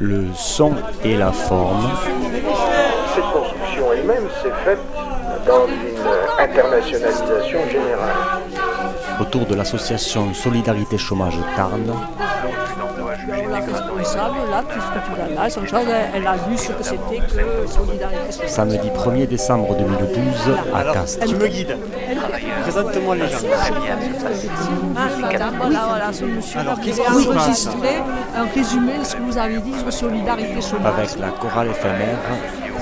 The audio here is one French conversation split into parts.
le son et la forme. Cette construction elle-même s'est faite dans une internationalisation générale. Autour de l'association Solidarité Chômage Tarn, la responsable, là, tout ce que tu as là, son chose, elle a vu ce que c'était que Solidarité samedi 1er décembre 2012 à Castres. Tu me guides. Présente-moi les gens. Ah, madame, voilà, voilà, ce monsieur Alors, qui passe enregistré un résumé de ce que vous avez dit sur Solidarité Chômage. Avec la chorale éphémère,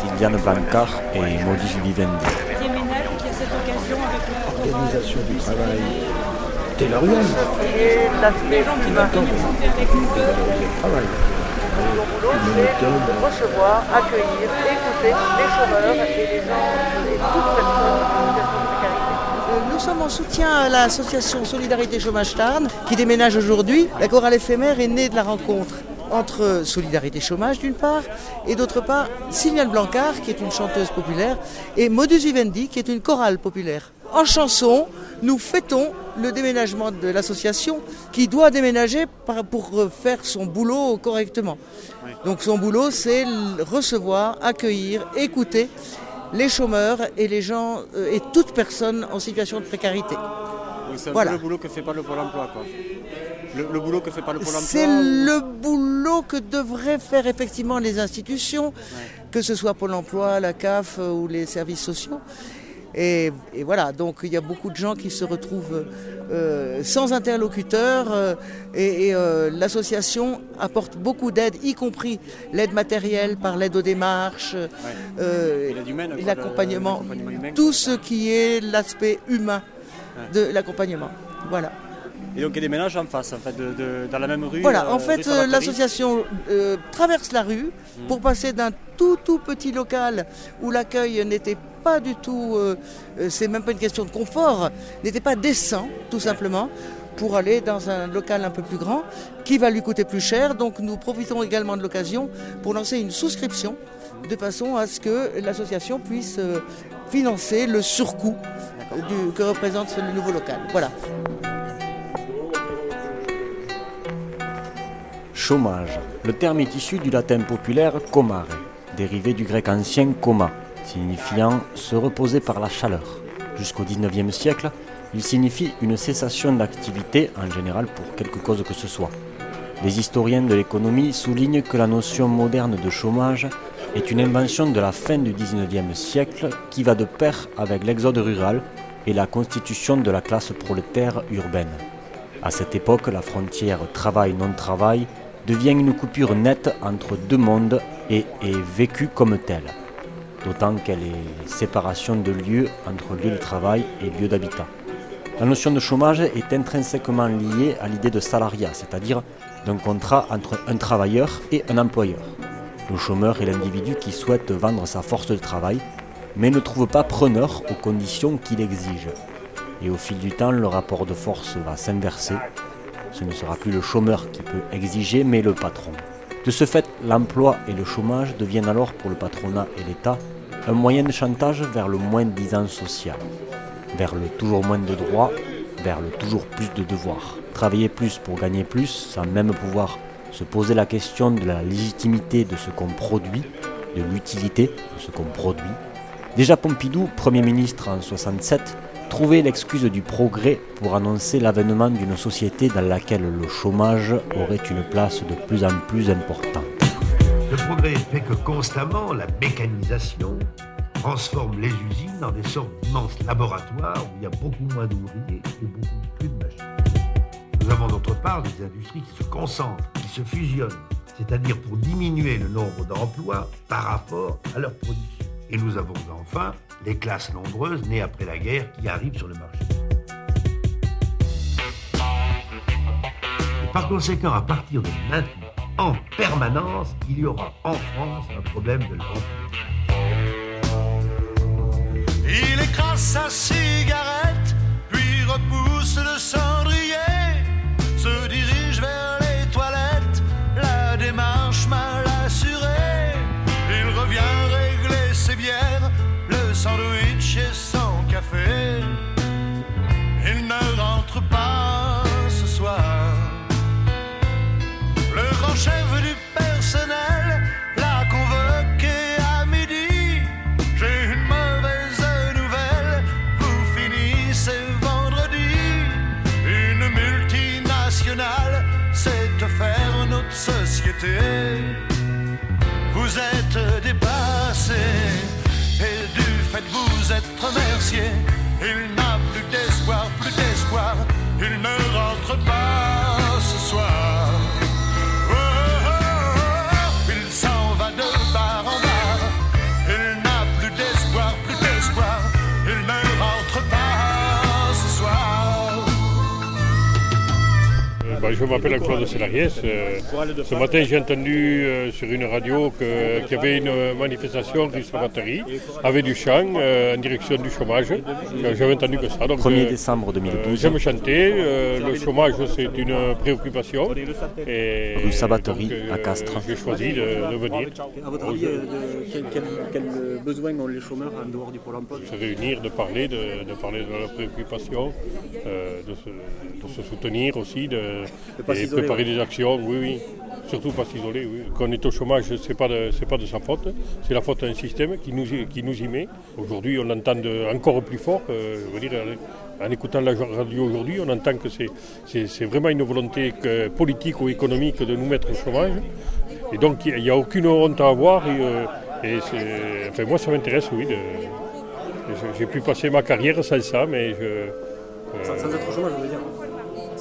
Sylviane Blancard et Modus Vivendi. L'organisation du travail. Et l'aspect. Le travail. Mon boulot, c'est de recevoir, accueillir, écouter les chômeurs et les gens et toute personne en situation de précarité. Euh, Nous sommes en soutien à l'association Solidarité Chômage Tarn qui déménage aujourd'hui. La chorale éphémère est née de la rencontre entre Solidarité Chômage d'une part et d'autre part Sylviane Blancard qui est une chanteuse populaire et Modus Vivendi qui est une chorale populaire. En chanson, nous fêtons le déménagement de l'association qui doit déménager pour faire son boulot correctement. Donc son boulot c'est recevoir, accueillir, écouter les chômeurs et les gens euh, et toute personne en situation de précarité. C'est Voilà. le boulot que fait pas le Pôle emploi. Quoi. Le, le boulot que fait pas le Pôle emploi. C'est le boulot que devraient faire effectivement les institutions, que ce soit Pôle emploi, la CAF euh, ou les services sociaux. Et, et voilà, donc il y a beaucoup de gens qui se retrouvent euh, sans interlocuteur euh, et, et, euh, l'association apporte beaucoup d'aide, y compris l'aide matérielle par l'aide aux démarches, quoi, l'accompagnement, tout ce qui est l'aspect humain de l'accompagnement. Voilà. Et donc il y a des ménages en face, en fait, de, de- dans la même rue. Voilà, en fait, l'association traverse la rue pour passer d'un tout tout petit local où l'accueil n'était pas du tout, euh, euh, c'est même pas une question de confort, n'était pas décent, tout simplement, pour aller dans un local un peu plus grand qui va lui coûter plus cher. Donc nous profitons également de l'occasion pour lancer une souscription de façon à ce que l'association puisse euh, financer le surcoût que représente ce nouveau local. Voilà. Chômage. Le terme est issu du latin populaire comare, dérivé du grec ancien coma, signifiant se reposer par la chaleur. Jusqu'au XIXe siècle, il signifie une cessation d'activité, en général pour quelque cause que ce soit. Les historiens de l'économie soulignent que la notion moderne de chômage est une invention de la fin du XIXe siècle qui va de pair avec l'exode rural et la constitution de la classe prolétaire urbaine. À cette époque, la frontière travail-non-travail devient une coupure nette entre deux mondes et est vécue comme telle. D'autant qu'elle est séparation de lieu entre lieu de travail et lieu d'habitat. La notion de chômage est intrinsèquement liée à l'idée de salariat, c'est-à-dire d'un contrat entre un travailleur et un employeur. Le chômeur est l'individu qui souhaite vendre sa force de travail, mais ne trouve pas preneur aux conditions qu'il exige. Et au fil du temps, le rapport de force va s'inverser. Ce ne sera plus le chômeur qui peut exiger, mais le patron. De ce fait, l'emploi et le chômage deviennent alors pour le patronat et l'État un moyen de chantage vers le moins-disant social, vers le toujours moins de droits, vers le toujours plus de devoirs. Travailler plus pour gagner plus, sans même pouvoir se poser la question de la légitimité de ce qu'on produit, de l'utilité de ce qu'on produit. Déjà Pompidou, Premier ministre en 67, trouvait l'excuse du progrès pour annoncer l'avènement d'une société dans laquelle le chômage aurait une place de plus en plus importante. Le progrès fait que constamment la mécanisation transforme les usines en des sortes d'immenses laboratoires où il y a beaucoup moins d'ouvriers et beaucoup plus de machines. Nous avons d'autre part des industries qui se concentrent, qui se fusionnent, c'est-à-dire pour diminuer le nombre d'emplois par rapport à leur production. Et nous avons enfin les classes nombreuses nées après la guerre qui arrivent sur le marché. Par conséquent, à partir de maintenant, en permanence, il y aura en France un problème de l'emploi. Il écrase sa cigarette, puis repousse le cendrier, être remercié, il n'a plus d'espoir, plus d'espoir, il ne rentre pas Euh, bah, je m'appelle Claude Selariès. Euh, ce matin, j'ai entendu euh, sur une radio que- qu'il y avait une manifestation rue Sabatterie avec du chant euh, en direction du chômage. J'avais entendu que ça. Donc, 1er euh, décembre euh, 2012, J'aime chanter. euh, le chômage, c'est une préoccupation. Et Rue euh, à Castres. J'ai choisi de, de venir. À votre avis, euh, de- quel, quel- quel besoin ont les chômeurs en dehors du Pôle emploi? Se réunir, de parler, de, de parler de leurs préoccupations, euh, de, se, de se soutenir aussi, de, pas et préparer ouais. des actions, oui, oui. Surtout pas s'isoler, oui. Quand on est au chômage, c'est pas de, c'est pas de sa faute, c'est la faute d'un système qui nous, y- qui nous y met. Aujourd'hui, on entend de- encore plus fort, euh, je veux dire, en, écoutant la radio aujourd'hui, on entend que c'est, c'est, c'est vraiment une volonté que- politique ou économique de nous mettre au chômage. Et donc, il n'y a aucune honte à avoir. Et, euh, et c'est- enfin, moi, ça m'intéresse, oui. de- J'ai pu passer ma carrière sans ça, mais je, euh, sans, sans être au chômage, je veux dire.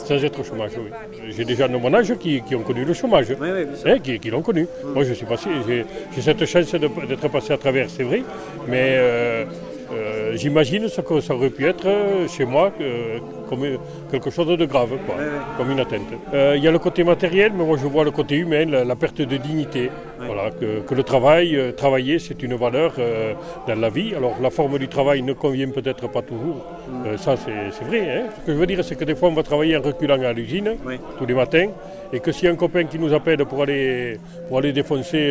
Sans être au chômage, oui. J'ai gens de mon âge qui, qui ont connu le chômage, Oui, oui, hein, qui, qui l'ont connu. Moi, je suis passé, j'ai cette chance d'être passé à travers, c'est vrai, mais euh, euh, j'imagine ce que ça aurait pu être euh, chez moi euh, comme euh, quelque chose de grave, quoi, comme une atteinte. Euh, Il y a le côté matériel, mais moi je vois le côté humain, la, la perte de dignité. Voilà, que, que le travail, euh, travailler, c'est une valeur dans la vie. Alors la forme du travail ne convient peut-être pas toujours. Euh, ça, c'est vrai. hein. Ce que je veux dire, c'est que des fois, on va travailler en reculant à l'usine tous les matins, et que s'il y a un copain qui nous appelle pour aller, pour aller défoncer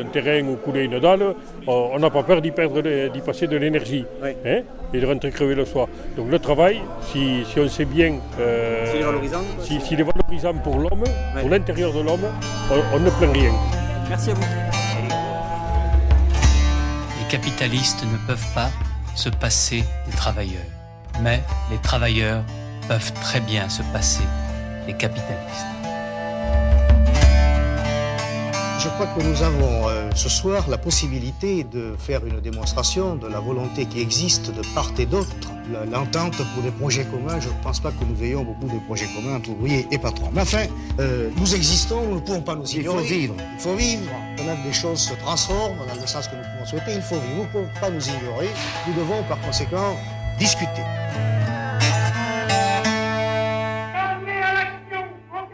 un terrain ou couler une dalle, on n'a pas peur d'y passer de l'énergie Oui. Hein, et de rentrer crever le soir. Donc le travail, si, si on sait bien, euh, S'il est valorisant, si- est valorisant pour l'homme, Ouais. pour l'intérieur de l'homme, on, on ne plaint rien. Merci à vous. Les capitalistes ne peuvent pas se passer des travailleurs. Mais les travailleurs peuvent très bien se passer des capitalistes. Je crois que nous avons euh, ce soir la possibilité de faire une démonstration de la volonté qui existe de part et d'autre. L'entente pour des projets communs, je ne pense pas que nous ayons beaucoup de projets communs entre ouvriers et patrons. Mais enfin, euh, nous existons, nous ne pouvons pas nous Il ignorer. faut vivre. Il faut vivre. Quand des choses se transforment dans le sens que nous pouvons souhaiter, il faut vivre. Nous ne pouvons pas nous ignorer. Nous devons par conséquent discuter.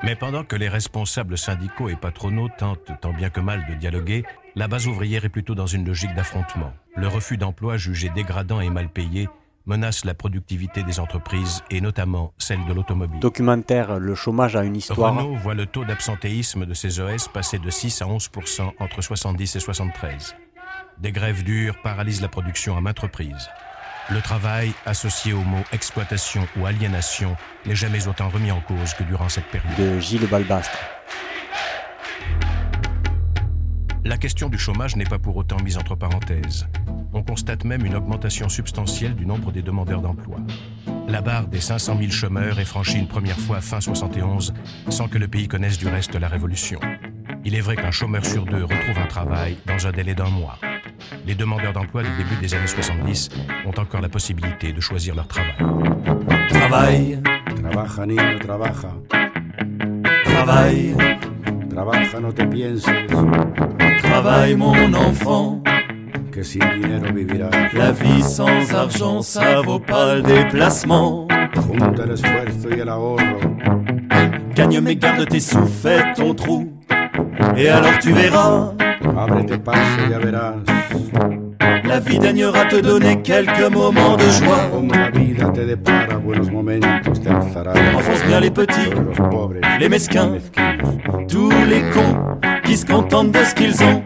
Mais pendant que les responsables syndicaux et patronaux tentent tant bien que mal de dialoguer, la base ouvrière est plutôt dans une logique d'affrontement. Le refus d'emploi jugé dégradant et mal payé menace la productivité des entreprises et notamment celle de l'automobile. Documentaire Le chômage a une histoire. Renault voit le taux d'absentéisme de ses ES passer de 6 à 11% entre 70 et 73. Des grèves dures paralysent la production à maintes reprises. Le travail, associé au mot exploitation ou aliénation, n'est jamais autant remis en cause que durant cette période. de Gilles Balbastre. La question du chômage n'est pas pour autant mise entre parenthèses. On constate même une augmentation substantielle du nombre des demandeurs d'emploi. La barre des 500 000 chômeurs est franchie une première fois fin 71, sans que le pays connaisse du reste la révolution. Il est vrai qu'un chômeur sur deux retrouve un travail dans un délai d'un mois. Les demandeurs d'emploi du début des années 70 ont encore la possibilité de choisir leur travail. Travail, Trabaja, niño, trabaja. travail, Trabaja, no te pienses travail mon enfant. que sin dinero vivirás. La vie sans argent, ça vaut pas le déplacement. Junta el esfuerzo y el ahorro. Gagne mais garde tes sous, fais ton trou. Et alors tu verras, Ábrete paso, ya verás. La vie daignera te donner quelques moments de joie. Enfonce bien les petits, les mesquins, tous les cons qui se contentent de ce qu'ils ont.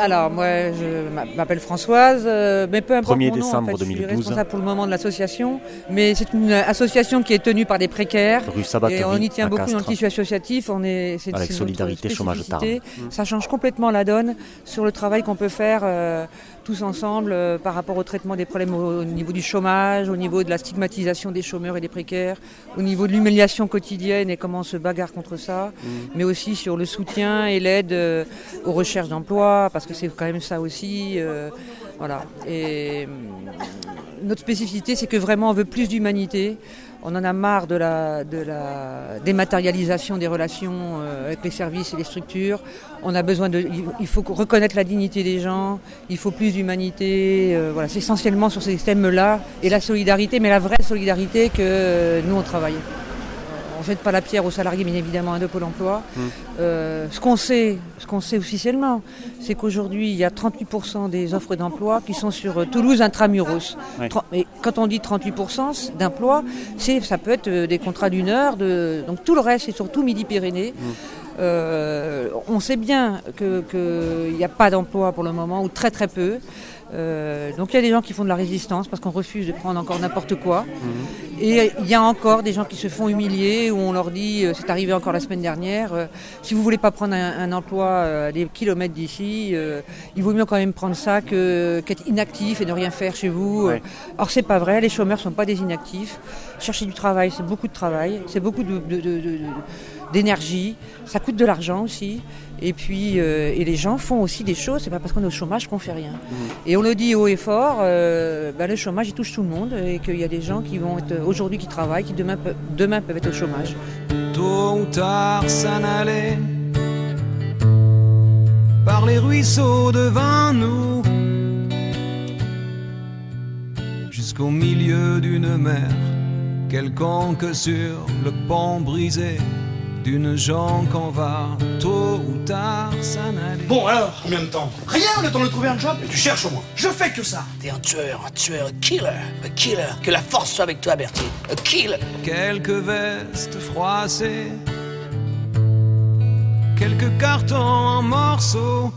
Alors, moi, je m'appelle Françoise, euh, mais peu importe 1er mon nom, en décembre fait, je suis 2012. responsable pour le moment de l'association, mais c'est une association qui est tenue par des précaires. Rue Et on y tient beaucoup dans le tissu associatif. On est, c'est, Avec Solidarité Chômage. Tarn. Ça change complètement la donne sur le travail qu'on peut faire euh, tous ensemble euh, par rapport au traitement des problèmes au, au niveau du chômage, au niveau de la stigmatisation des chômeurs et des précaires, au niveau de l'humiliation quotidienne et comment on se bagarre contre ça, mais aussi sur le soutien et l'aide euh, aux recherches d'emploi, parce que c'est quand même ça aussi. voilà. Et notre spécificité, c'est que vraiment on veut plus d'humanité. On en a marre de la, dématérialisation des relations euh, avec les services et les structures. Il faut reconnaître la dignité des gens. Il faut plus d'humanité. euh, voilà, c'est essentiellement sur ces thèmes-là et la solidarité, mais la vraie solidarité que euh, nous on travaille. On ne jette pas la pierre aux salariés, bien évidemment, de Pôle Emploi. Euh, ce qu'on sait, ce qu'on sait officiellement, c'est qu'aujourd'hui, il y a 38% des offres d'emploi qui sont sur euh, Toulouse intramuros. Ouais. Et quand on dit 38% d'emploi, c'est, ça peut être euh, des contrats d'une heure, de, donc tout le reste, c'est surtout Midi-Pyrénées. Euh, on sait bien qu'il n'y a pas d'emploi pour le moment, ou très très peu. Euh, donc il y a des gens qui font de la résistance parce qu'on refuse de prendre encore n'importe quoi. Et il y a encore des gens qui se font humilier, où on leur dit, euh, c'est arrivé encore la semaine dernière, euh, si vous voulez pas prendre un, un emploi à des kilomètres d'ici, il vaut mieux quand même prendre ça que- qu'être inactif et ne rien faire chez vous. Ouais. Or c'est pas vrai, les chômeurs sont pas des inactifs. Chercher du travail, c'est beaucoup de travail, c'est beaucoup de- de- de- de- d'énergie, ça coûte de l'argent aussi. Et puis, euh, et les gens font aussi des choses, c'est pas parce qu'on est au chômage qu'on fait rien. Et on le dit haut et fort, euh, bah, le chômage il touche tout le monde et qu'il y a des gens qui vont être aujourd'hui qui travaillent, qui demain, pe- demain peuvent être au chômage. Tôt ou tard s'en allait par les ruisseaux devant nous jusqu'au milieu d'une mer quelconque sur le pont brisé d'une jonque qu'on va tôt ou tard s'en aller. Bon alors, combien de temps? Rien, le temps de trouver un job. Mais tu cherches au moins. Je fais que ça. T'es un tueur, un tueur, un killer, un killer. Que la force soit avec toi, Bertie. Un killer. Quelques vestes froissées, quelques cartons en morceaux.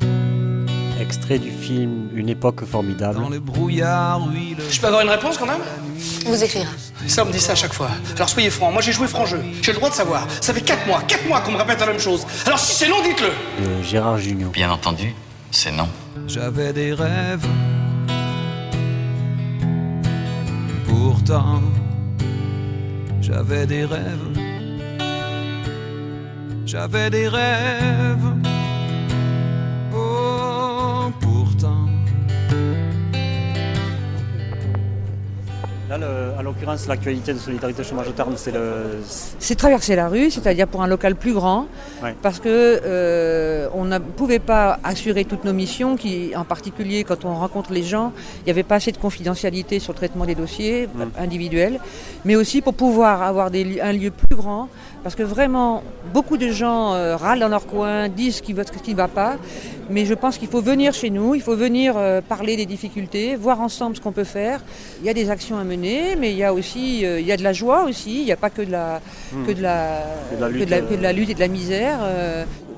Extrait du film Une époque formidable. Dans le brouillard huileux. Je peux avoir une réponse quand même? Vous écrira. Ça, on me dit ça à chaque fois. Alors soyez francs, moi j'ai joué franc jeu. J'ai le droit de savoir. Ça fait 4 mois, 4 mois qu'on me répète la même chose. Alors si c'est non, dites-le. de Gérard Jugnot. Bien entendu, c'est non. J'avais des rêves. Pourtant, j'avais des rêves. J'avais des rêves. Là, le- à l'occurrence, l'actualité de Solidarité Chômage Tarn, c'est le. C'est traverser la rue, c'est-à-dire pour un local plus grand, Ouais. parce que euh, on ne pouvait pas assurer toutes nos missions, qui, en particulier quand on rencontre les gens, il n'y avait pas assez de confidentialité sur le traitement des dossiers individuels, mais aussi pour pouvoir avoir des, un lieu plus grand, parce que vraiment beaucoup de gens euh, râlent dans leur coin, disent ce qui va- ce qui ne va pas, mais je pense qu'il faut venir chez nous, il faut venir euh, parler des difficultés, voir ensemble ce qu'on peut faire. Il y a des actions à mener, mais il y a aussi euh, il y a de la joie aussi, il n'y a pas que de la, que de la, Que de la que lutte, de la- et de la misère.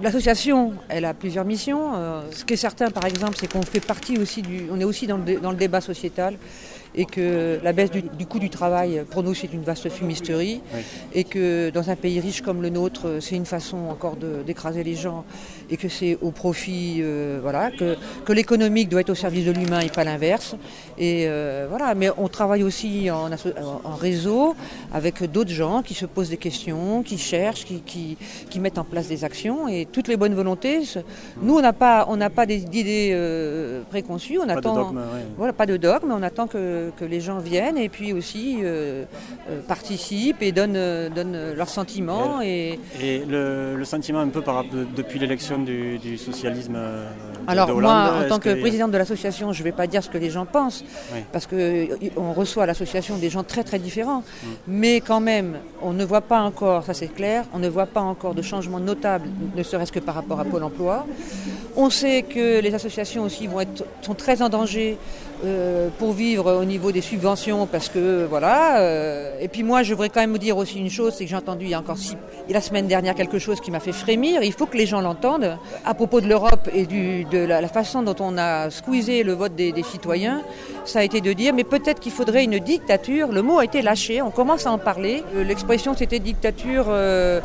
L'association, elle a plusieurs missions. ce qui est certain, par exemple, c'est qu'on fait partie aussi du, on est aussi dans le, dé- dans le débat sociétal et que la baisse du, du coût du travail, pour nous, c'est une vaste fumisterie Oui. et que dans un pays riche comme le nôtre, c'est une façon encore d'écraser les gens et que c'est au profit, euh, voilà, que, que l'économique doit être au service de l'humain et pas l'inverse. Et euh, voilà, mais on travaille aussi en, réseau avec d'autres gens qui se posent des questions, qui cherchent, qui, qui, qui mettent en place des actions et toutes les bonnes volontés. Nous, on n'a pas, on n'a pas d'idées euh, préconçues. On Pas de attend, dogme, ouais. voilà, pas de dogme, on attend que, que les gens viennent et puis aussi participent et donnent, donnent leurs sentiments. Et, Et le, le sentiment un peu par, de- depuis l'élection du, du socialisme euh, Alors moi, en tant que présidente de l'association, je ne vais pas dire ce que les gens pensent, Oui. parce qu'on reçoit à l'association des gens très très différents. Mm. Mais quand même, on ne voit pas encore, ça c'est clair, on ne voit pas encore de changement notable, ne serait-ce que par rapport à Pôle Emploi. On sait que les associations aussi vont être, sont très en danger euh, pour vivre au niveau des subventions, parce que voilà. euh, et puis moi, je voudrais quand même vous dire aussi une chose, c'est que j'ai entendu il y a encore six, la semaine dernière quelque chose qui m'a fait frémir. Il faut que les gens l'entendent à propos de l'Europe et du, de la, la façon dont on a squeezé le vote des, des citoyens. Ça a été de dire, mais peut-être qu'il faudrait une dictature. Le mot a été lâché, on commence à en parler. Euh, L'expression c'était dictature. euh,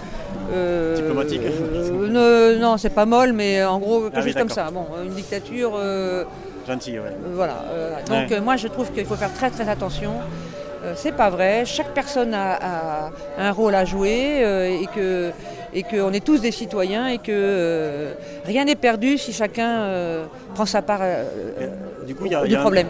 euh, Diplomatique euh, Non, c'est pas molle, mais en gros quelque Ah oui, comme ça. Bon, une dictature. euh, Gentil, ouais. Voilà. donc Ouais. moi je trouve qu'il faut faire très très attention. C'est pas vrai. Chaque personne a, a un rôle à jouer euh, et que et qu'on est tous des citoyens et que euh, rien n'est perdu si chacun euh, prend sa part euh, Du coup, il y a, il y du a un- problème.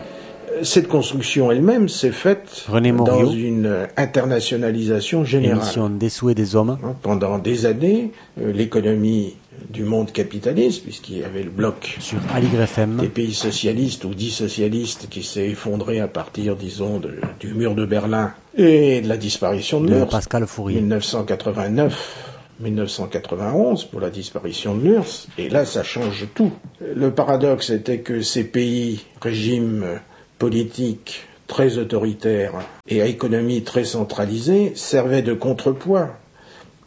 Cette construction elle-même s'est faite René dans une internationalisation générale. Émission des souhaits des hommes. Pendant des années, l'économie du monde capitaliste, puisqu'il y avait le bloc Sur Aligre FM. des pays socialistes ou dits socialistes qui s'est effondré à partir, disons, de- du mur de Berlin et de la disparition de De l'URSS. Pascal Fourier. 1989. 1991 pour la disparition de l'URSS, et là ça change tout. Le paradoxe était que ces pays, régimes politiques très autoritaires et à économie très centralisée, servaient de contrepoids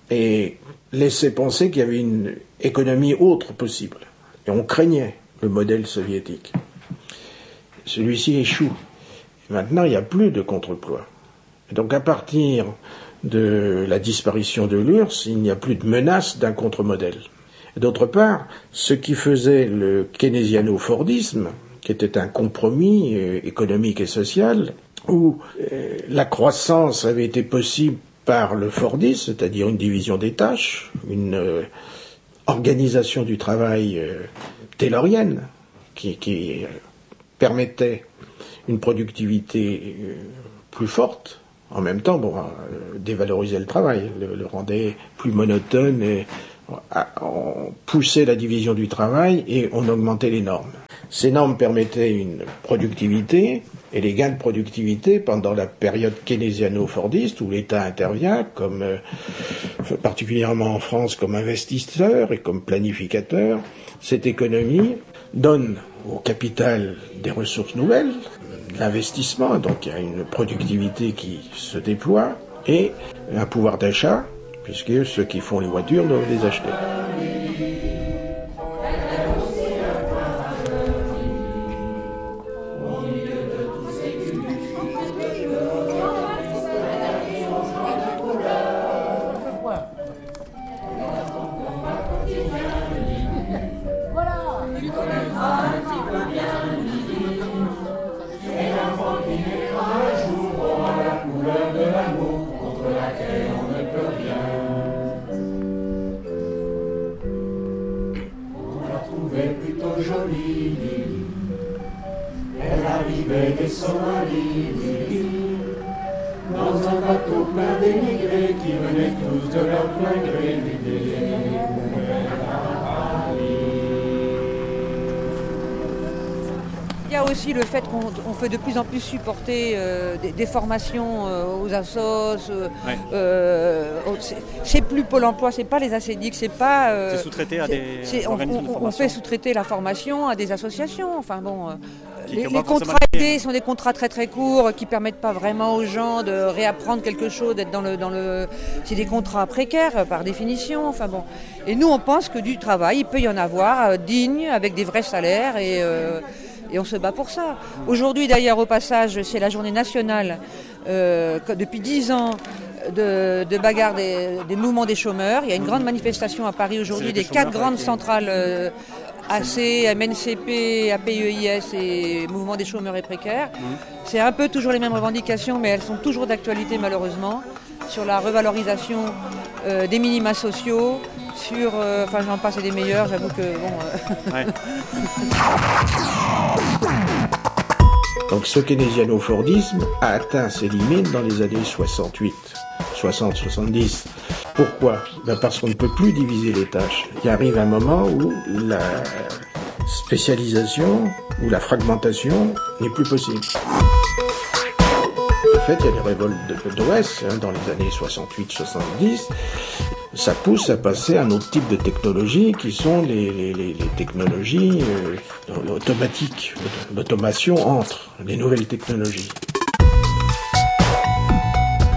et laissaient penser qu'il y avait une économie autre possible. Et on craignait le modèle soviétique. Celui-ci échoue. Maintenant, il n'y a plus de contrepoids. Donc à partir de la disparition de l'URSS, il n'y a plus de menace d'un contre-modèle. D'autre part, ce qui faisait le keynésiano-fordisme, qui était un compromis euh, économique et social, où euh, la croissance avait été possible par le Fordisme, c'est-à-dire une division des tâches, une euh, organisation du travail taylorienne, qui, permettait une productivité plus forte, en même temps, bon, euh, dévaloriser le travail, le, le rendait plus monotone et ah, on poussait la division du travail et on augmentait les normes. Ces normes permettaient une productivité et les gains de productivité pendant la période keynésiano-fordiste où l'État intervient, comme euh, particulièrement en France comme investisseur et comme planificateur, cette économie donne au capital des ressources nouvelles, l'investissement, donc il y a une productivité qui se déploie et un pouvoir d'achat, puisque ceux qui font les voitures doivent les acheter. Venaient tous de leur plein aussi le fait qu'on on fait de plus en plus supporter euh, des, des formations euh, aux assos. euh, Ouais. c'est- plus Pôle emploi, c'est pas les ACDIC, c'est pas. C'est sous-traité à des on, de fait sous-traiter la formation à des associations. Enfin bon. les, contrats aidés sont des contrats très très courts qui permettent pas vraiment aux gens de réapprendre quelque chose, d'être dans le dans le. C'est des contrats précaires par définition. Enfin bon. Et nous on pense que du travail il peut y en avoir digne avec des vrais salaires et et on se bat pour ça. Aujourd'hui d'ailleurs au passage c'est la journée nationale euh, depuis dix ans de, de bagarre des, des mouvements des chômeurs. Il y a une grande manifestation à Paris aujourd'hui des quatre grandes centrales euh, AC, MNCP, APEIS et Mouvement des chômeurs et précaires. C'est un peu toujours les mêmes revendications, mais elles sont toujours d'actualité malheureusement, sur la revalorisation euh, des minima sociaux, sur, euh, enfin j'en passe et des meilleurs, j'avoue que bon... euh, Donc ce keynésiano-fordisme a atteint ses limites dans les années 68, 60-70. Pourquoi? Ben Parce qu'on ne peut plus diviser les tâches. Il arrive un moment où la spécialisation ou la fragmentation n'est plus possible. De fait, il y a des révoltes de- d'OS hein, dans les années 68-70. Ça pousse à passer à un autre type de technologies qui sont les technologies euh, automatiques. L'automation entre les nouvelles technologies.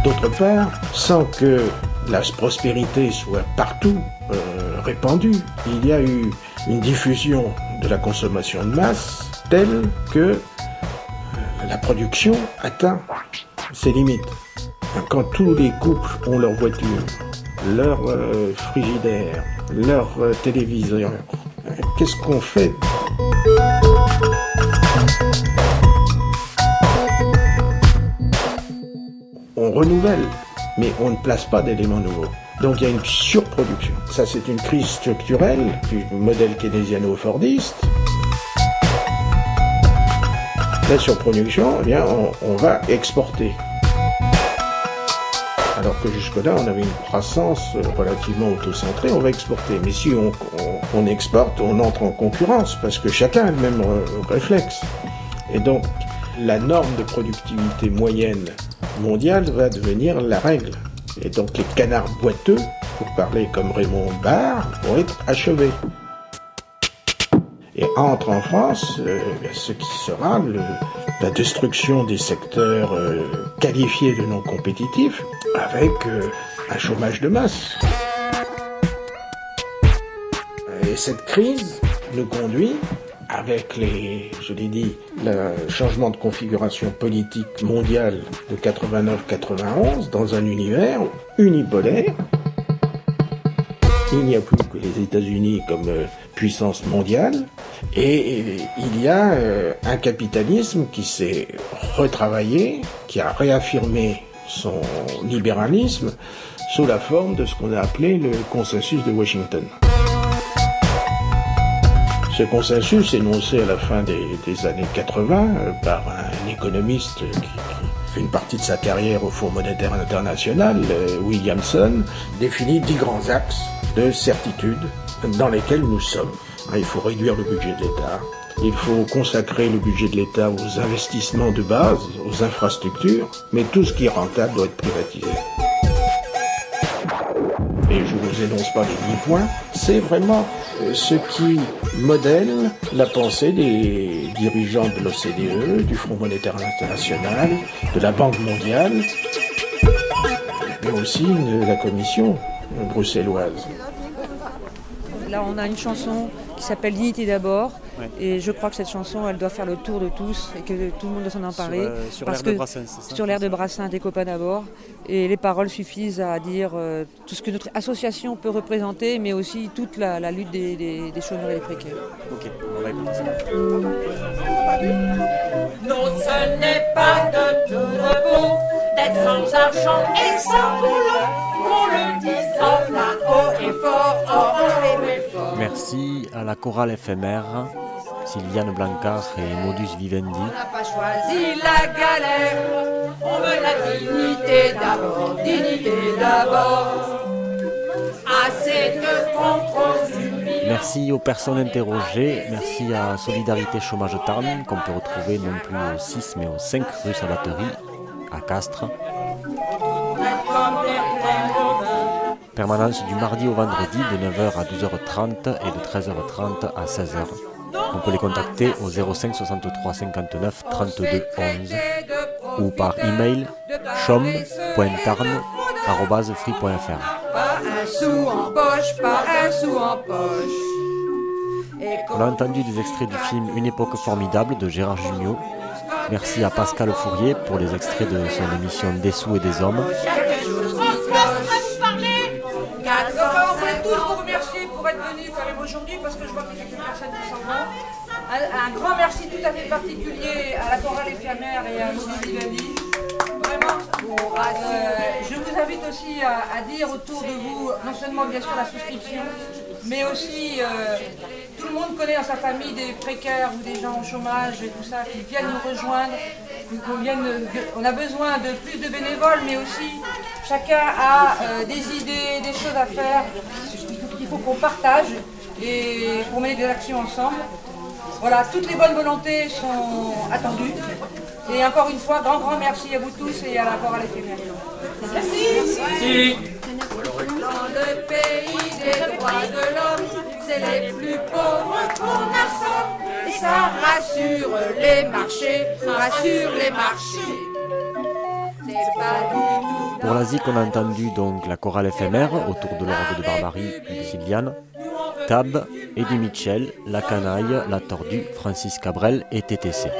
D'autre part, sans que la prospérité soit partout euh, répandue, il y a eu une diffusion de la consommation de masse telle que euh, la production atteint ses limites. Quand tous les couples ont leur voiture, leur euh, frigidaire, leur euh, téléviseur. Qu'est-ce qu'on fait? On renouvelle, mais on ne place pas d'éléments nouveaux. Donc il y a une surproduction. Ça, c'est une crise structurelle du modèle keynésiano-fordiste. La surproduction, eh bien, on va exporter. Alors que jusque-là, on avait une croissance relativement autocentrée, on va exporter. Mais si on, on- on exporte, on entre en concurrence, parce que chacun a le même euh, réflexe. Et donc, la norme de productivité moyenne mondiale va devenir la règle. Et donc, les canards boiteux, pour parler comme Raymond Barre, vont être achevés. Et entre en France euh, ce qui sera le- la destruction des secteurs euh, qualifiés de non compétitifs avec euh, un chômage de masse. Et cette crise nous conduit, avec les, je l'ai dit, le changement de configuration politique mondiale de 89-91 dans un univers unipolaire. Il n'y a plus que les États-Unis comme euh, puissance mondiale et euh, il y a euh, un capitalisme qui s'est retravaillé, qui a réaffirmé son libéralisme sous la forme de ce qu'on a appelé le consensus de Washington. Ce consensus énoncé à la fin des, années 80 euh, par un économiste qui, fait une partie de sa carrière au Fonds monétaire international, Williamson, définit dix grands axes de certitude dans lesquels nous sommes. Il faut réduire le budget de l'État, il faut consacrer le budget de l'État aux investissements de base, aux infrastructures, mais tout ce qui est rentable doit être privatisé. Et je vous énonce pas les 10 points, c'est vraiment euh, ce qui modèle la pensée des dirigeants de l'OCDE, du Fonds monétaire international, de la Banque mondiale, mais aussi de la Commission bruxelloise. Là, on a une chanson qui s'appelle Dignité d'abord. Ouais. Et je crois que cette chanson, elle doit faire le tour de tous et que tout le monde doit s'en emparer. Sur, euh, sur parce l'air de que- Brassens, c'est ça Sur l'air de Brassin, des copains d'abord. Et les paroles suffisent à dire euh, tout ce que notre association peut représenter, mais aussi toute la, la lutte des, des- des chômeurs et des précaires. Ok, on va écouter ça. Non, ce n'est pas de tout repos d'être sans argent et sans boulot. Qu'on le dise en là, haut et fort, oh, et fort. Merci à la chorale éphémère, Sylviane Blancard et Modus Vivendi. On n'a pas choisi la galère, on veut la dignité d'abord, dignité d'abord. Assez de contrôle. Merci aux personnes interrogées, merci à Solidarité Chômage Tarn, qu'on peut retrouver non plus au 6 mais au 5 rue Salaterie, à Castres. Permanence du mardi au vendredi de 9h à 12h30 et de 13h30 à 16h. On peut les contacter au 05 63 59 32 11 ou par email chom.tarn.free.fr. On a entendu des extraits du film Une époque formidable de Gérard Jugnot. Merci à Pascal Fourier pour les extraits de son émission Des sous et des hommes. aujourd'hui parce que je vois qu'il y a quelques personnes qui s'en vont. Un, un grand merci tout à fait particulier à la chorale éphémère et à Maudit Vivaldi. Vraiment, euh, je vous invite aussi à, à dire autour de vous, non seulement bien sûr la souscription, mais aussi euh, le monde connaît dans sa famille des précaires ou des gens au chômage et tout ça qui viennent nous rejoindre. qu'on vienne- on a besoin de plus de bénévoles, mais aussi chacun a euh, des idées, des choses à faire qu'il faut qu'on partage et pour mener des actions ensemble. Voilà, toutes les bonnes volontés sont attendues. Et encore une fois, grand, grand merci à vous tous et à la à l'éphémère. Merci. Dans le pays des droits de l'homme, c'est les plus pauvres qu'on assomme. Et ça rassure les marchés, ça rassure les marchés. Pour la ZIC, on a entendu donc la chorale éphémère autour de l'orgue de Barbarie de Sylviane, Tab, Eddie Mitchell, La Canaille, La Tordue, Francis Cabrel et TTC.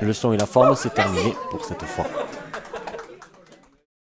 Le son et la forme, c'est terminé pour cette fois.